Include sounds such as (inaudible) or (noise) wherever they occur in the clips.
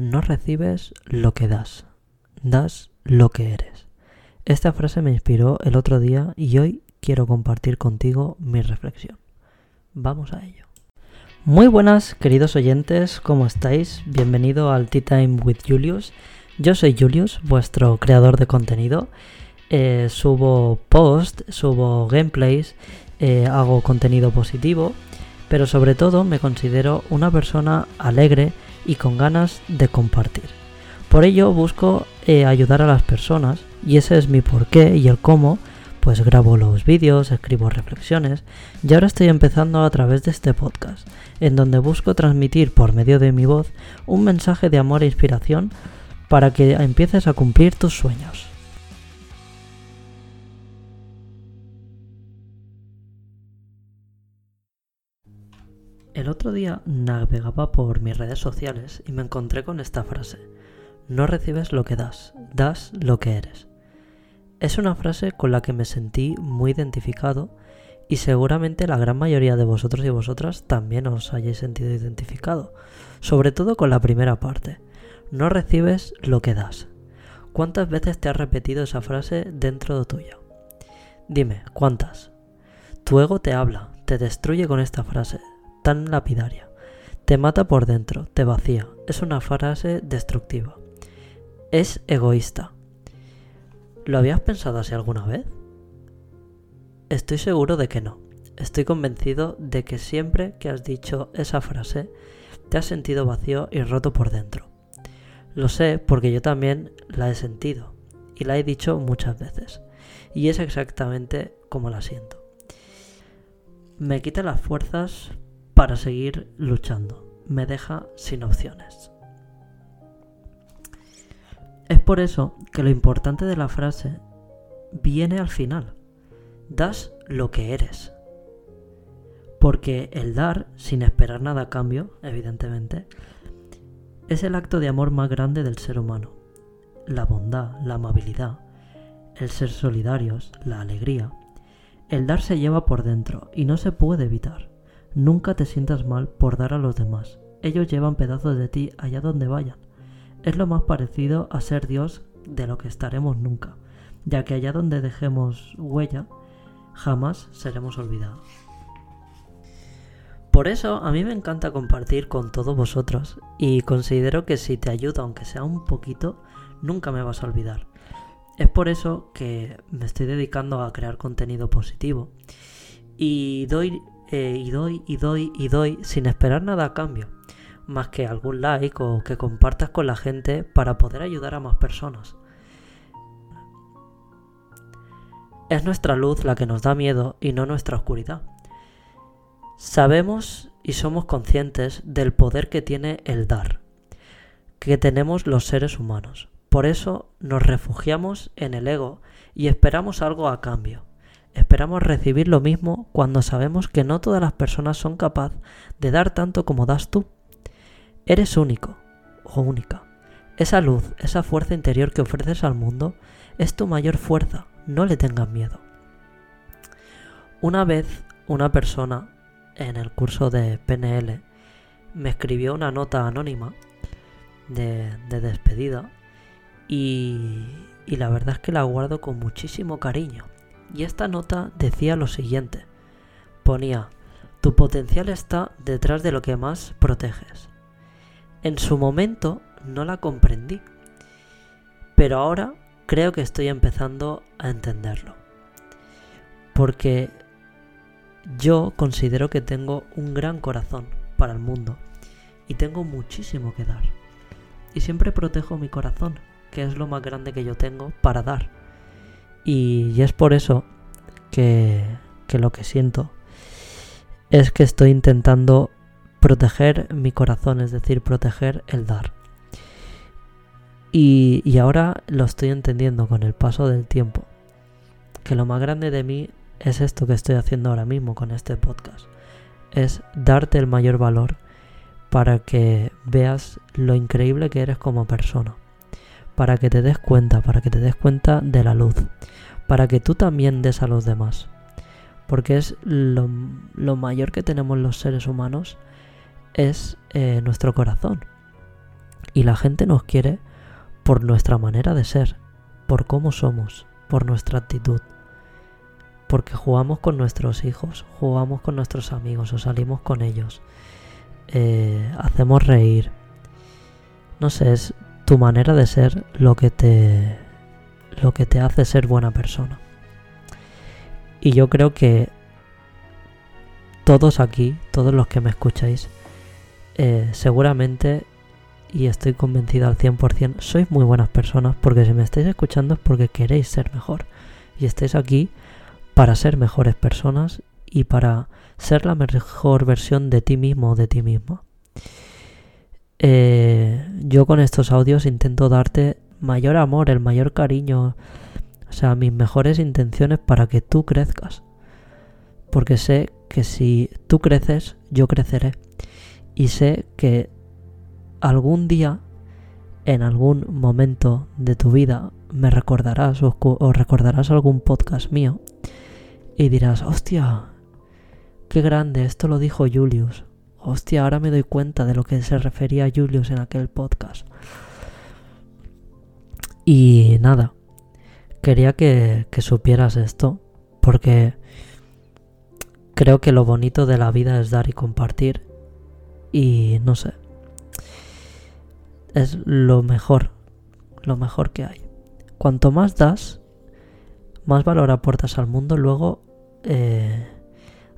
No recibes lo que das, das lo que eres. Esta frase me inspiró el otro día y hoy quiero compartir contigo mi reflexión. Vamos a ello. Muy buenas, queridos oyentes, ¿cómo estáis? Bienvenido al Tea Time with Julius. Yo soy Julius, vuestro creador de contenido. Eh, subo posts, subo gameplays, eh, hago contenido positivo, pero sobre todo me considero una persona alegre y con ganas de compartir. Por ello busco eh, ayudar a las personas y ese es mi porqué y el cómo pues grabo los vídeos, escribo reflexiones y ahora estoy empezando a través de este podcast, en donde busco transmitir por medio de mi voz un mensaje de amor e inspiración para que empieces a cumplir tus sueños. El otro día navegaba por mis redes sociales y me encontré con esta frase. No recibes lo que das, das lo que eres. Es una frase con la que me sentí muy identificado y seguramente la gran mayoría de vosotros y vosotras también os hayáis sentido identificado, sobre todo con la primera parte. No recibes lo que das. ¿Cuántas veces te has repetido esa frase dentro de tuyo? Dime, ¿cuántas? Tu ego te habla, te destruye con esta frase, tan lapidaria. Te mata por dentro, te vacía. Es una frase destructiva. Es egoísta. ¿Lo habías pensado así alguna vez? Estoy seguro de que no. Estoy convencido de que siempre que has dicho esa frase, te has sentido vacío y roto por dentro. Lo sé porque yo también la he sentido y la he dicho muchas veces. Y es exactamente como la siento. Me quita las fuerzas para seguir luchando. Me deja sin opciones. Es por eso que lo importante de la frase viene al final. Das lo que eres. Porque el dar, sin esperar nada a cambio, evidentemente, es el acto de amor más grande del ser humano. La bondad, la amabilidad, el ser solidarios, la alegría. El dar se lleva por dentro y no se puede evitar. Nunca te sientas mal por dar a los demás. Ellos llevan pedazos de ti allá donde vayan. Es lo más parecido a ser Dios de lo que estaremos nunca, ya que allá donde dejemos huella, jamás seremos olvidados. Por eso a mí me encanta compartir con todos vosotros y considero que si te ayuda aunque sea un poquito, nunca me vas a olvidar. Es por eso que me estoy dedicando a crear contenido positivo y doy eh, y doy y doy y doy sin esperar nada a cambio, más que algún like o que compartas con la gente para poder ayudar a más personas. Es nuestra luz la que nos da miedo y no nuestra oscuridad. Sabemos y somos conscientes del poder que tiene el dar, que tenemos los seres humanos. Por eso nos refugiamos en el ego y esperamos algo a cambio. Esperamos recibir lo mismo cuando sabemos que no todas las personas son capaces de dar tanto como das tú. Eres único o única. Esa luz, esa fuerza interior que ofreces al mundo es tu mayor fuerza. No le tengas miedo. Una vez una persona en el curso de PNL me escribió una nota anónima de, despedida y, y la verdad es que la guardo con muchísimo cariño y esta nota decía lo siguiente. Ponía, tu potencial está detrás de lo que más proteges. En su momento no la comprendí, pero ahora creo que estoy empezando a entenderlo. Porque yo considero que tengo un gran corazón para el mundo y tengo muchísimo que dar. Y siempre protejo mi corazón, que es lo más grande que yo tengo para dar. Y, es por eso que, lo que siento es que estoy intentando proteger mi corazón, es decir, proteger el dar. Y, y, ahora lo estoy entendiendo con el paso del tiempo. Que lo más grande de mí es esto que estoy haciendo ahora mismo con este podcast. Es darte el mayor valor para que veas lo increíble que eres como persona para que te des cuenta, para que te des cuenta de la luz, para que tú también des a los demás. Porque es lo, mayor que tenemos los seres humanos, es eh, nuestro corazón. Y la gente nos quiere por nuestra manera de ser, por cómo somos, por nuestra actitud. Porque jugamos con nuestros hijos, jugamos con nuestros amigos o salimos con ellos. Eh, hacemos reír. No sé, es tu manera de ser lo que te lo que te hace ser buena persona. Y yo creo que todos aquí, todos los que me escucháis, eh, seguramente, y estoy convencida al 100%, sois muy buenas personas porque si me estáis escuchando es porque queréis ser mejor. Y estáis aquí para ser mejores personas y para ser la mejor versión de ti mismo o de ti misma. Eh, yo con estos audios intento darte mayor amor, el mayor cariño, o sea, mis mejores intenciones para que tú crezcas. Porque sé que si tú creces, yo creceré. Y sé que algún día, en algún momento de tu vida, me recordarás o, recordarás algún podcast mío y dirás, hostia, qué grande, esto lo dijo Julius. Hostia, ahora me doy cuenta de lo que se refería Julius en aquel podcast. Y nada, quería que, supieras esto, porque creo que lo bonito de la vida es dar y compartir. Y no sé, es lo mejor, lo mejor que hay. Cuanto más das, más valor aportas al mundo, luego eh,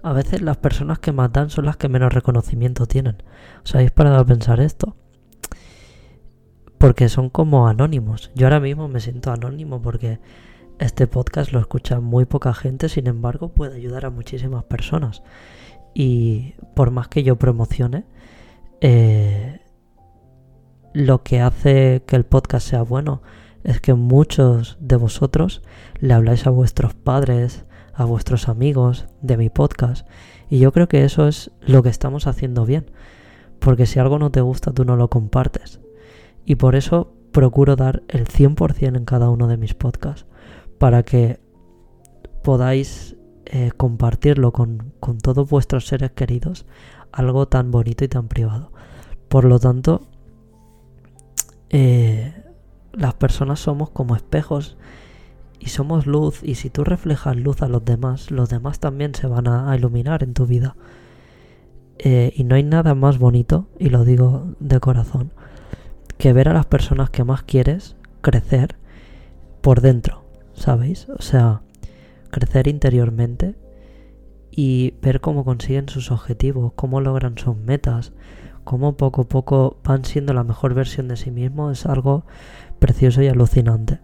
a veces las personas que más dan son las que menos reconocimiento tienen. ¿Os habéis parado a pensar esto? porque son como anónimos. Yo ahora mismo me siento anónimo porque este podcast lo escucha muy poca gente, sin embargo puede ayudar a muchísimas personas. Y por más que yo promocione, eh, lo que hace que el podcast sea bueno es que muchos de vosotros le habláis a vuestros padres, a vuestros amigos de mi podcast. Y yo creo que eso es lo que estamos haciendo bien. Porque si algo no te gusta, tú no lo compartes y por eso procuro dar el 100% en cada uno de mis podcasts para que podáis eh, compartirlo con, todos vuestros seres queridos, algo tan bonito y tan privado. Por lo tanto, eh, las personas somos como espejos y somos luz y si tú reflejas luz a los demás, los demás también se van a, iluminar en tu vida. Eh, y no hay nada más bonito, y lo digo de corazón, que ver a las personas que más quieres crecer por dentro, ¿sabéis? O sea, crecer interiormente y ver cómo consiguen sus objetivos, cómo logran sus metas, cómo poco a poco van siendo la mejor versión de sí mismos, es algo precioso y alucinante.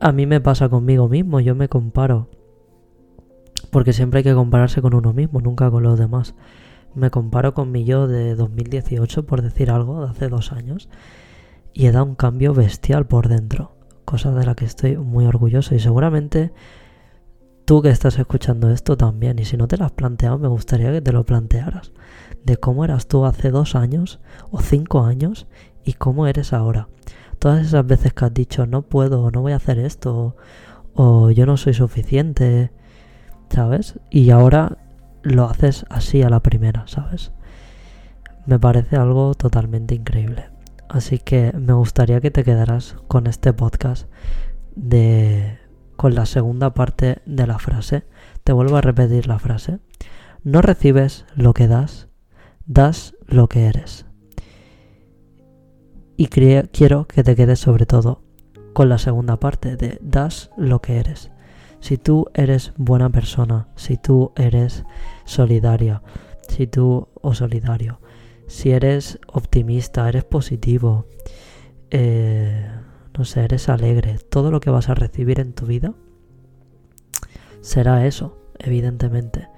A mí me pasa conmigo mismo, yo me comparo. Porque siempre hay que compararse con uno mismo, nunca con los demás me comparo con mi yo de 2018, por decir algo, de hace dos años, y he dado un cambio bestial por dentro, cosa de la que estoy muy orgulloso y seguramente tú que estás escuchando esto también, y si no te lo has planteado, me gustaría que te lo plantearas, de cómo eras tú hace dos años o cinco años y cómo eres ahora. Todas esas veces que has dicho no puedo, no voy a hacer esto, o yo no soy suficiente, ¿sabes? Y ahora lo haces así a la primera, ¿sabes? Me parece algo totalmente increíble. Así que me gustaría que te quedaras con este podcast de con la segunda parte de la frase. Te vuelvo a repetir la frase. No recibes lo que das, das lo que eres. Y quiero que te quedes sobre todo con la segunda parte de das lo que eres. Si tú eres buena persona, si tú eres solidaria, si tú o solidario, si eres optimista, eres positivo, eh, no sé, eres alegre, todo lo que vas a recibir en tu vida será eso, evidentemente.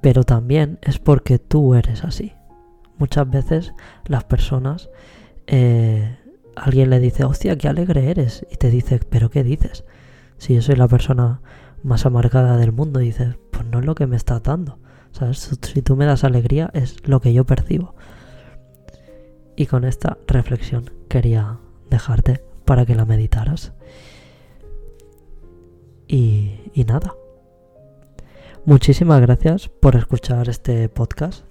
Pero también es porque tú eres así. Muchas veces las personas, eh, alguien le dice, hostia, qué alegre eres. Y te dice, pero ¿qué dices? Si yo soy la persona más amargada del mundo, dices, pues no es lo que me estás dando. ¿Sabes? Si tú me das alegría, es lo que yo percibo. Y con esta reflexión quería dejarte para que la meditaras. Y nada. Muchísimas gracias por escuchar este podcast.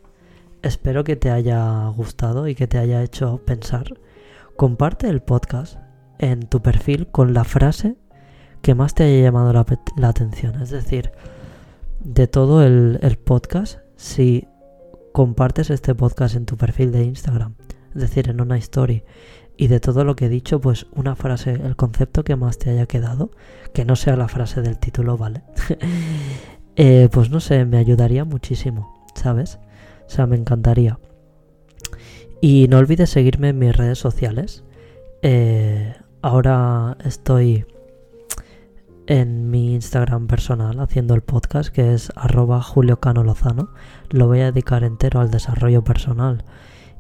Espero que te haya gustado y que te haya hecho pensar. Comparte el podcast en tu perfil con la frase que más te haya llamado la, atención. Es decir, de todo el, podcast, si compartes este podcast en tu perfil de Instagram, es decir, en una story, y de todo lo que he dicho, pues una frase, el concepto que más te haya quedado, que no sea la frase del título, ¿vale? (laughs) Eh, pues no sé, me ayudaría muchísimo, ¿sabes? O sea, me encantaría. Y no olvides seguirme en mis redes sociales. Eh, ahora estoy en mi Instagram personal haciendo el podcast que es arroba Julio Cano Lozano. Lo voy a dedicar entero al desarrollo personal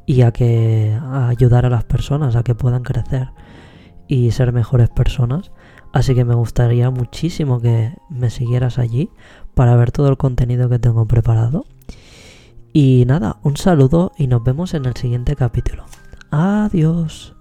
y a que a ayudar a las personas a que puedan crecer y ser mejores personas. Así que me gustaría muchísimo que me siguieras allí para ver todo el contenido que tengo preparado. Y nada, un saludo y nos vemos en el siguiente capítulo. Adiós.